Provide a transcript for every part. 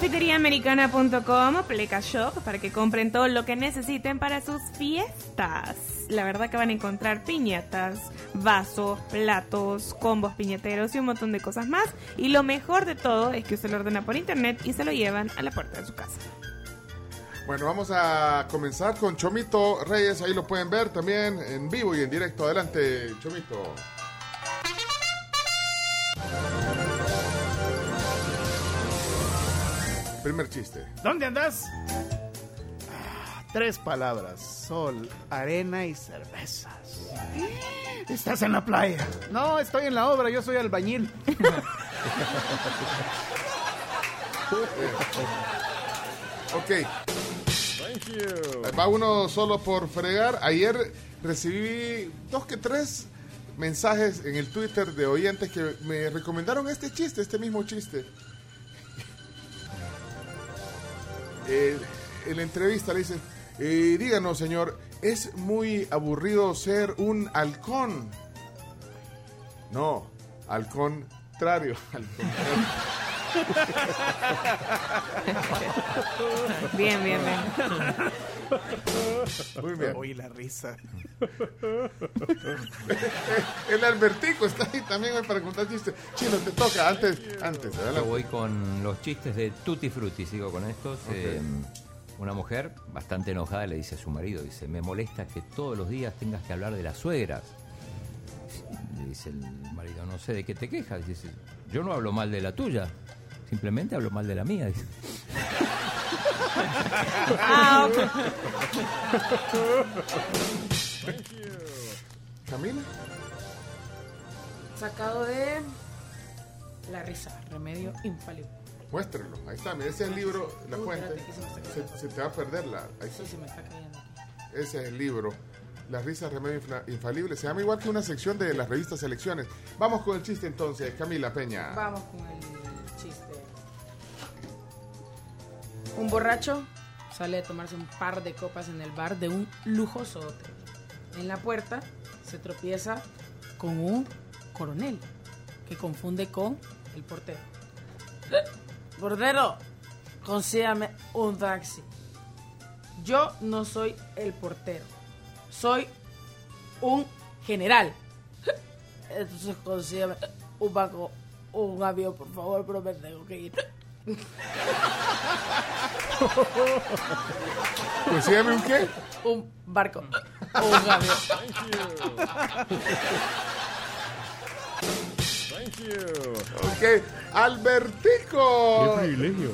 Confiteriaamericana.com, Pleca Shop, para que compren todo lo que necesiten para sus fiestas. La verdad que van a encontrar piñatas, vasos, platos, combos piñateros y un montón de cosas más. Y lo mejor de todo es que usted lo ordena por internet y se lo llevan a la puerta de su casa. Bueno, vamos a comenzar con Chomito Reyes. Ahí lo pueden ver también en vivo y en directo. Adelante, Chomito. Primer chiste. ¿Dónde andas? Ah, tres palabras: sol, arena y cervezas. Estás en la playa. No, estoy en la obra, yo soy albañil. Ok. Va uno solo por fregar. Ayer recibí dos que tres mensajes en el Twitter de oyentes que me recomendaron este chiste, este mismo chiste. Eh, en la entrevista le dicen, eh, díganos señor, ¿es muy aburrido ser un halcón? No, al contrario, al contrario. Bien, bien, bien. Muy bien. Oye, la risa. El Albertico está ahí también para contar chistes. Chino, te toca antes. antes Yo voy con los chistes de Tutti Frutti, sigo con estos. Eh, una mujer bastante enojada le dice a su marido, dice, me molesta que todos los días tengas que hablar de las suegras. Le dice el marido, no sé de qué te quejas. Dice, yo no hablo mal de la tuya, simplemente hablo mal de la mía. Dice. Ah. Camila. Sacado de La risa, remedio infalible. Muéstrelo. Ahí está. Mira, ese es el libro, La Uy, Fuente. espérate, que se te va a perder la. Ahí Sí, se me está cayendo aquí. Ese es el libro. La risa remedio infalible. Se llama igual que una sección de las revistas Selecciones. Vamos con el chiste entonces, Camila Peña. Vamos con el Un borracho sale a tomarse un par de copas en el bar de un lujoso hotel. En la puerta se tropieza con un coronel que confunde con el portero. Portero, consígame un taxi. Yo no soy el portero. Soy un general. Entonces consígame un banco, un avión, por favor, pero me tengo que ir. Consígame un qué? Un barco, un avión. Ok, Albertico. Qué privilegio.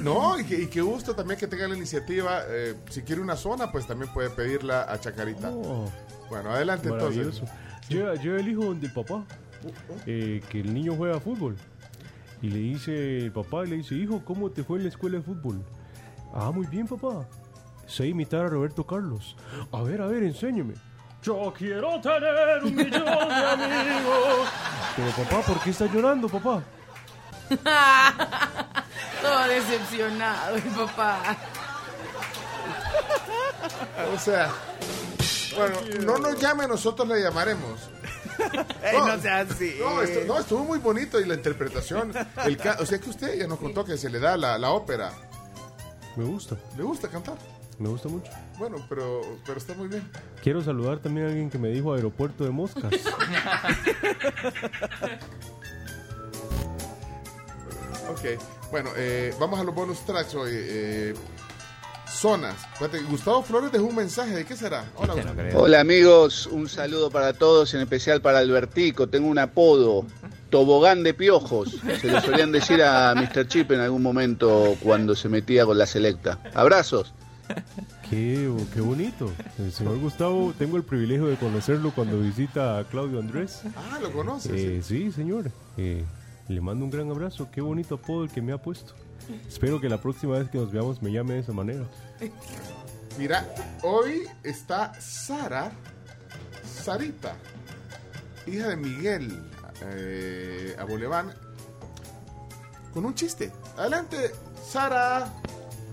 No, y, que- y qué gusto también que tenga la iniciativa. eh, si quiere una zona, pues también puede pedirla a Chacarita. Oh, Bueno, adelante maravilloso. entonces. Lleva, lleva el hijo del papá, eh, que el niño juega fútbol. Y le dice el papá, le dice, hijo, ¿cómo te fue en la escuela de fútbol? Ah, muy bien, papá. Sé imitar a Roberto Carlos. A ver, a ver, enséñeme. Yo quiero tener un millón de amigos. Pero papá, ¿por qué estás llorando, papá? Todo decepcionado, papá. O sea, bueno, no nos llame, nosotros le llamaremos. Ey, no sea así. No, estu- no, estuvo muy bonito y la interpretación. El o sea que usted ya nos contó que se le da la, la ópera. Me gusta, ¿Le gusta cantar? me gusta mucho. Bueno, pero, pero está muy bien. Quiero saludar también a alguien que me dijo aeropuerto de moscas. Ok, bueno, eh, vamos a los bonus tracks hoy. eh, zonas. Espérate, Gustavo Flores dejó un mensaje. ¿De qué será? Hola. Hola amigos, un saludo para todos, en especial para Albertico. Tengo un apodo, tobogán de piojos. Se lo solían decir a Mr. Chip en algún momento cuando se metía con la selecta. Abrazos. Qué, qué bonito. El señor Gustavo, tengo el privilegio de conocerlo cuando visita a Claudio Andrés. Ah, lo conoces. Eh, sí, señor. Eh, le mando un gran abrazo. Qué bonito apodo el que me ha puesto. Espero que la próxima vez que nos veamos me llame de esa manera. Mira, hoy está Sara, Sarita. hija de Miguel eh, Aboleván, con un chiste. Adelante, Sara.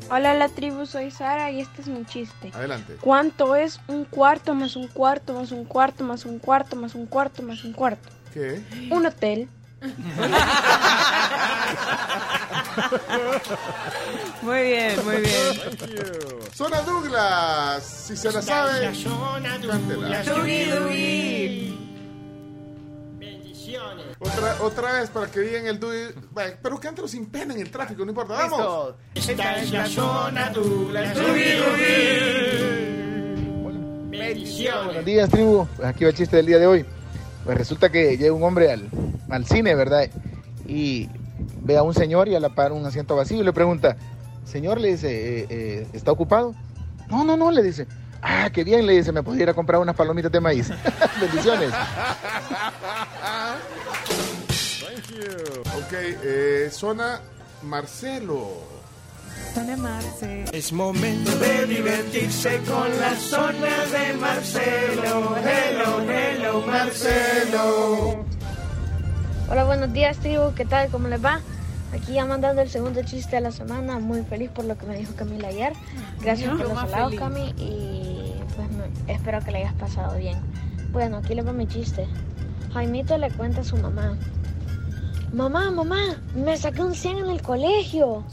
Hola la tribu, soy Sara y este es mi chiste. Adelante. ¿Cuánto es un cuarto más un cuarto más un cuarto más un cuarto más un cuarto más un cuarto? ¿Qué? Un hotel. Muy bien, muy bien. Zona Douglas, si se la sabe, cántela. Otra, otra vez para que digan el Dewey. Vaya, Pero cántalo sin pena en el tráfico, no importa. ¡Vamos! Listo. Esta es la zona Douglas. Buenos días, tribu. Pues aquí va el chiste del día de hoy. Pues resulta que llega un hombre al, al cine, ¿verdad? Y ve a un señor y a la par un asiento vacío y le pregunta, señor, le dice, "Eh, eh, ¿está ocupado? No, no, no, le dice. Ah, qué bien, le dice, me podía ir a comprar unas palomitas de maíz. Bendiciones. Ok, eh, zona Marcelo. Zona Marce. Es momento de divertirse con la zona de Marcelo. Hello, hello, Marcelo. Hola, buenos días tribu, ¿qué tal? ¿Cómo les va? Aquí ya mandando el segundo chiste de la semana, muy feliz por lo que me dijo Camila ayer. Gracias Yo por los halagos. Cami, y pues me- espero que le hayas pasado bien. Bueno, aquí le va mi chiste. Jaimito le cuenta a su mamá. Mamá, mamá, me saqué un 100 en el colegio.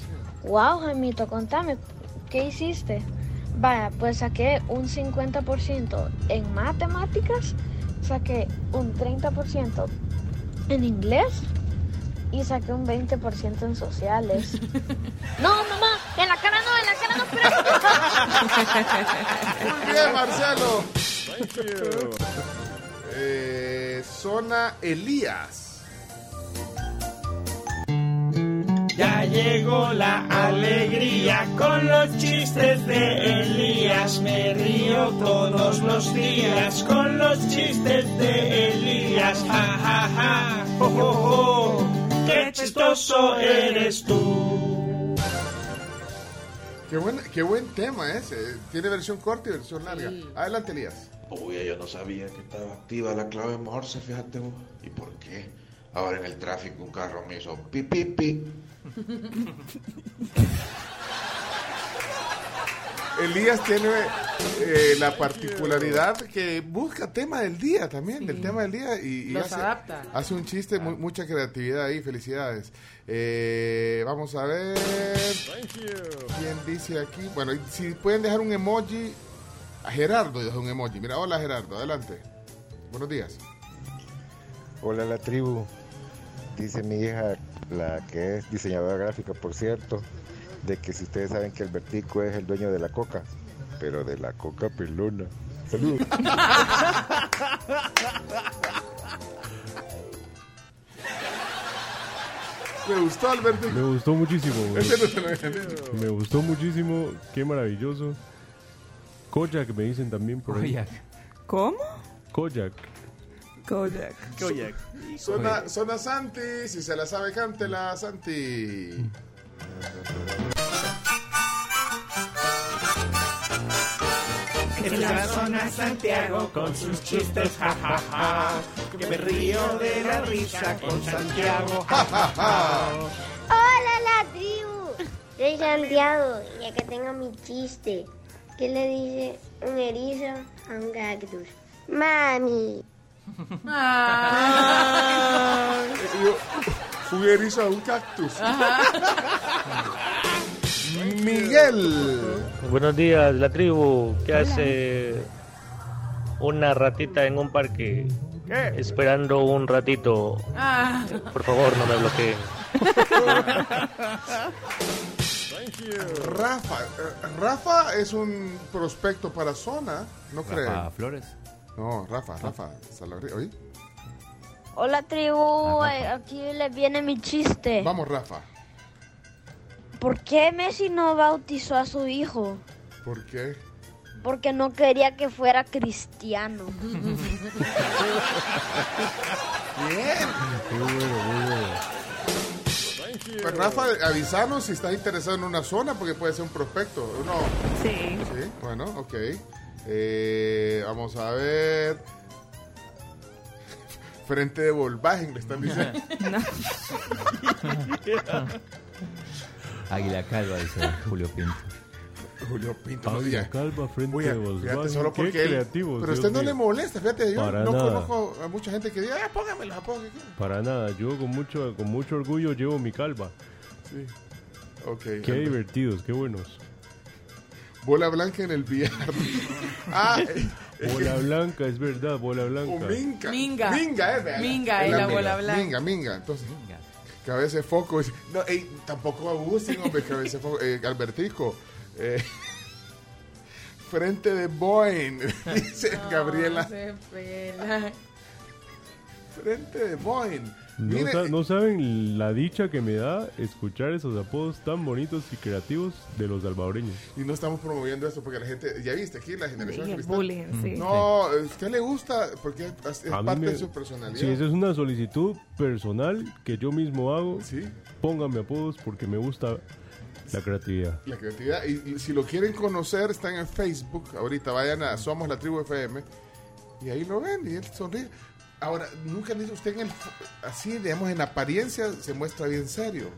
Wow, Jaimito, contame, ¿qué hiciste? Vaya, pues saqué un 50% en matemáticas, saqué un 30% en inglés y saqué un 20% en sociales. no, mamá, en la cara Muy bien, Marcelo. Eh, zona Elías. Ya llegó la alegría con los chistes de Elías. Me río todos los días con los chistes de Elías. Ja, ja, ja, jo, jo, jo. Qué chistoso eres tú. Qué buen, qué buen tema ese. Tiene versión corta y versión larga. Sí. Adelante, Elías. Uy, yo no sabía que estaba activa la clave Morse, fíjate vos. ¿Y por qué? Ahora en el tráfico un carro me hizo pi, pi, pi. Elías tiene eh, la particularidad que busca tema del día también, del tema del día y, y Los hace, adapta. hace un chiste, mu- mucha creatividad ahí, felicidades. Eh, vamos a ver quién dice aquí. Bueno, si pueden dejar un emoji, a Gerardo dejó un emoji. Mira, hola Gerardo, adelante. Buenos días. Hola la tribu. Dice mi hija, la que es diseñadora gráfica, por cierto, de que si ustedes saben que el vertico es el dueño de la coca, pero de la coca pelona. Saludos. Me gustó Alberto. Me gustó muchísimo, güey. Ese no se lo había dicho. Me gustó muchísimo. Qué maravilloso. Kojak me dicen también por ahí. Kojak. ¿Cómo? Kojak. Kodak. Koyak. Zona, zona Santi, si se la sabe, cántela, Santi. En la zona Santiago con sus chistes, ja, ja, ja. Que me río de la risa con Santiago, ja, ja, ja. Hola la tribu, soy Santiago y acá tengo mi chiste. ¿Qué le dice un erizo a un cactus? Mami. Ah. Yo- Un erizo a un cactus. Miguel. Buenos días, la tribu. ¿Qué hace una ratita en un parque? Esperando un ratito. Ah. Por favor, no me bloqueen. Rafa. eh, Rafa es un prospecto para zona, ¿no Rafa creen? Flores. No, Rafa, Rafa. Hola tribu, eh, aquí le viene mi chiste. Vamos, Rafa. ¿Por qué Messi no bautizó a su hijo? ¿Por qué? Porque no quería que fuera cristiano. Bien. Muy bueno, muy bueno. Pues Rafa, avisanos si estás interesado en una zona porque puede ser un prospecto. No. Sí. Sí, bueno, ok. Eh, vamos a ver. Frente de Volkswagen, le están diciendo. Águila Calva, dice Julio Pinto. Julio Pinto, no Águila diga. calva frente Voy a- fíjate, solo Qué él- creativos, Pero a usted no mío. le molesta, fíjate, yo Para no nada. conozco a mucha gente que diga, ah, póngamelo, póngamelo. Para nada, yo con mucho, con mucho orgullo llevo mi calva. Sí. Ok. Qué divertidos, qué buenos. Bola blanca en el billar. ah, eh, es Bola blanca, es verdad, bola blanca. o minga. Minga. Minga, eh, vea. Minga, Es es la minga. bola blanca. Minga, minga. Entonces, cabeza de foco. No, ey, tampoco abusen, hombre, cabeza de foco. Eh, Albertico. eh, frente de Boeing, dice Gabriela. Se. Frente de Boeing. No, Mire, sa- no saben la dicha que me da escuchar esos apodos tan bonitos y creativos de los salvadoreños. Y no estamos promoviendo esto porque la gente, ya viste aquí la generación cristal. bullying, sí. No, usted le gusta porque es, parte me- de su personalidad. Sí, esa es una solicitud personal que yo mismo hago. Sí. Pónganme apodos porque me gusta la creatividad. La creatividad. Y, y si lo quieren conocer, están en Facebook. Ahorita vayan a Somos la Tribu FM. Y ahí lo ven y él sonríe. Ahora, nunca le dice usted en el, así, digamos, en apariencia se muestra bien serio.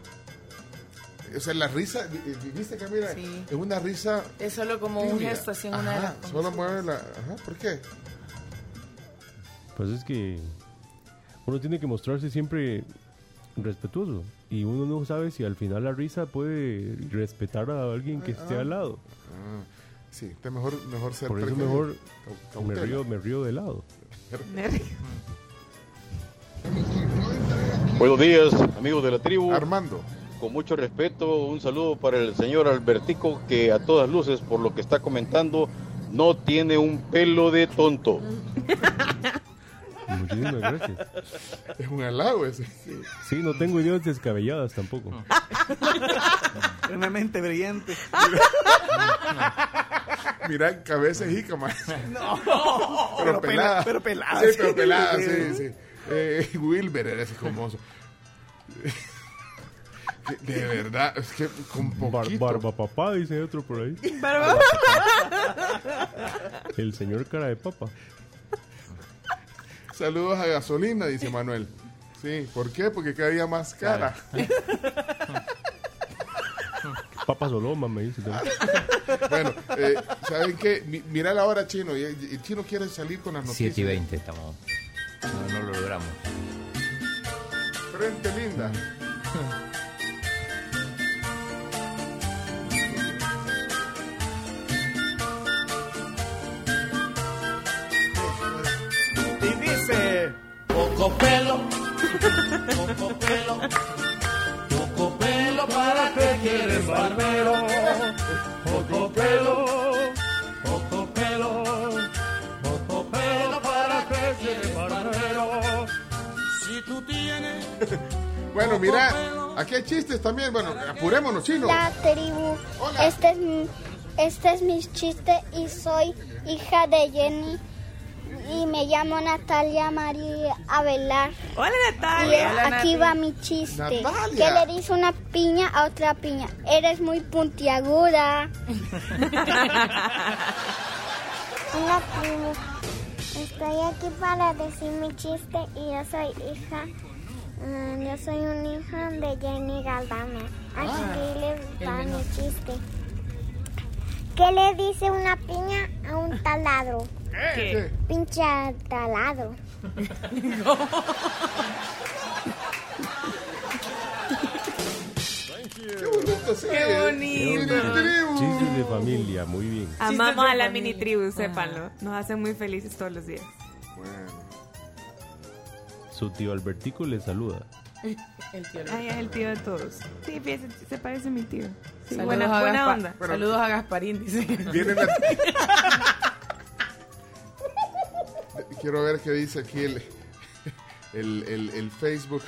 O sea, la risa, vi- viste que mira, Sí. es una risa. Es solo como un gesto así en una de las Solo mueve la. Ajá, ¿por qué? Pues es que uno tiene que mostrarse siempre respetuoso. Y uno no sabe si al final la risa puede respetar a alguien que esté Ah. al lado. Ah, sí, está mejor, mejor ser Por eso mejor me río, me río de lado. Buenos días, amigos de la tribu. Armando. Con mucho respeto, un saludo para el señor Albertico, que a todas luces, por lo que está comentando, no tiene un pelo de tonto. Muchísimas gracias. Es un halago ese. Sí, no tengo ideas descabelladas tampoco. Una mente brillante. Mira, cabeza y jícama. No, pero, pero pelada. pela- pero pelada, Sí, sí. pero pelada, sí, Sí. sí. Eh, Wilber era ese famoso. De verdad, es que con Bar- poquito. barba papá, dice otro por ahí. Barba. El señor cara de papa. Saludos a gasolina, dice Manuel. Sí, ¿por qué? Porque cada día más cara. Papa Soloma me dice bueno, eh, ¿saben qué? Mi- mira la hora, Chino. El Chino quiere salir con las noticias. 7 y 20 estamos. No, no lo Frente linda. Y dice. Poco pelo, poco pelo, poco pelo para que quieres barbero. Poco pelo, Bueno, mira, aquí hay chistes también. Bueno, apurémonos, Chino. La tribu. Este es, mi- este es mi chiste y soy hija de Jenny y me llamo Natalia María Avelar. Hola Y Natalia. aquí va mi chiste. Natalia. ¿Qué le dice una piña a otra piña? Eres muy puntiaguda. Hola tribu. Estoy aquí para decir mi chiste y yo soy hija. Mm, yo soy un hija de Jenny Galdame. Aquí les va mi chiste. ¿Qué le dice una piña a un taladro? ¿Qué? Pinche taladro. Qué bonito, sí. Qué bonito. Chistes de familia, muy bien. Amamos a la mini tribu, sépanlo. Nos hacen muy felices todos los días. Su tío Albertico le saluda. El tío Ay, es el tío de todos. Sí, fíjese, se parece a mi tío. Sí, Saludos, buena, a buena Gaspa- onda. Saludos a Gasparín, dice. Viene la- Quiero ver qué dice aquí el, el, el- el Facebook.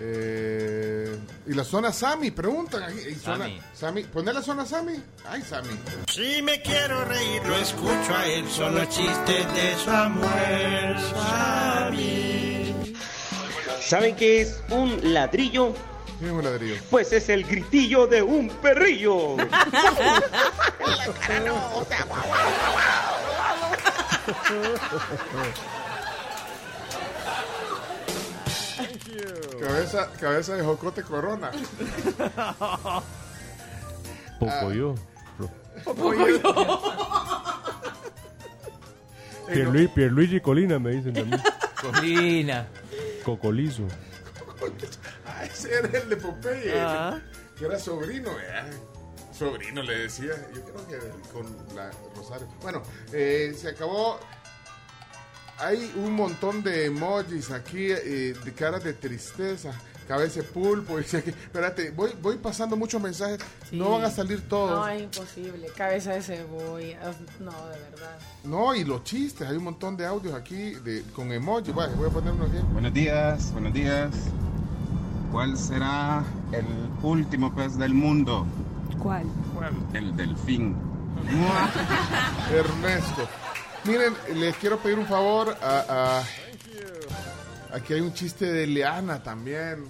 Eh, y la zona Sami, preguntan aquí. ¿y zona- Sami. Sami, poné la zona Sami. Ay, Sami. Si me quiero reír, lo escucho a él. Son los chistes de Samuel Sami. ¿Saben qué es un ladrillo? ¿Qué es un ladrillo? Pues es el gritillo de un perrillo. Cabeza, cabeza de jocote corona. Poco yo. Eh, Pierluigi, Pierluigi Colina me dicen también. Colina. Cocolizo. Ah, ese era el de Popeye. Ah. Que era sobrino, ¿verdad? Sobrino le decía. Yo creo que con la Rosario. Bueno, eh, se acabó. Hay un montón de emojis aquí eh, de caras de tristeza. Cabeza de pulpo. Dice aquí. Espérate, voy, voy pasando muchos mensajes. No van a salir todos. No, es imposible. Cabeza de cebolla. No, de verdad. No, y los chistes, hay un montón de audios aquí de, con emoji. Bueno, voy a poner uno aquí. Buenos días, buenos días. ¿Cuál será el último pez del mundo? ¿Cuál? El delfín. Ernesto. Miren, les quiero pedir un favor. A, a- aquí hay un chiste de Leana también.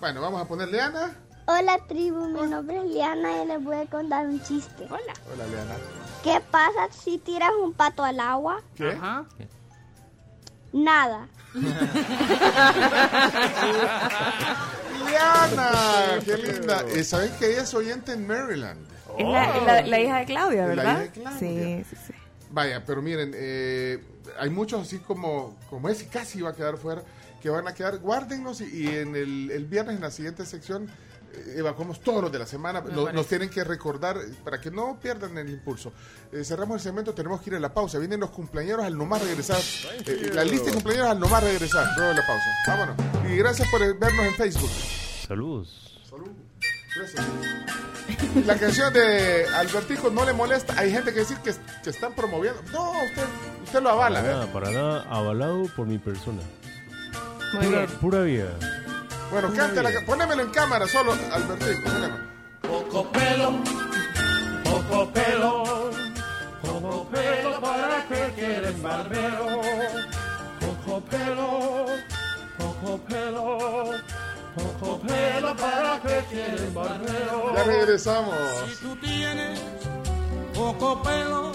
Bueno, vamos a poner Leana. Hola tribu, mi nombre es Liana y les voy a contar un chiste. Hola. Hola, Leana. ¿Qué pasa si tiras un pato al agua? ¿Qué? Nada. Leana, qué linda. Eh, ¿Saben que ella es oyente en Maryland? Es la, la- la hija de Claudia, La ¿verdad? hija de Claudia. Sí, sí, sí. Vaya, pero miren, eh, hay muchos así como, como ese casi va a quedar fuera, que van a quedar, guárdenlos y, y en el, el viernes en la siguiente sección eh, evacuamos todos los de la semana, nos tienen que recordar para que no pierdan el impulso. Eh, cerramos el segmento, tenemos que ir a la pausa, vienen los cumpleaños al nomás regresar, Eh, la lista de cumpleaños al nomás regresar, luego de la pausa. Vámonos. Y gracias por vernos en Facebook. Saludos. Salud. Gracias. La canción de Albertico no le molesta. Hay gente que decir que, que están promoviendo. No, usted, usted lo avala. Para ¿verdad? nada, para nada, avalado por mi persona. Muy pura, bien. pura vida. Bueno, cántela. Ponémelo en cámara solo, Albertico. ponémelo. Poco pelo, poco pelo, poco pelo para que quieres barbero. Poco pelo, poco pelo, poco pelo para que quieres barbero. Ya regresamos. Si tú tienes poco pelo,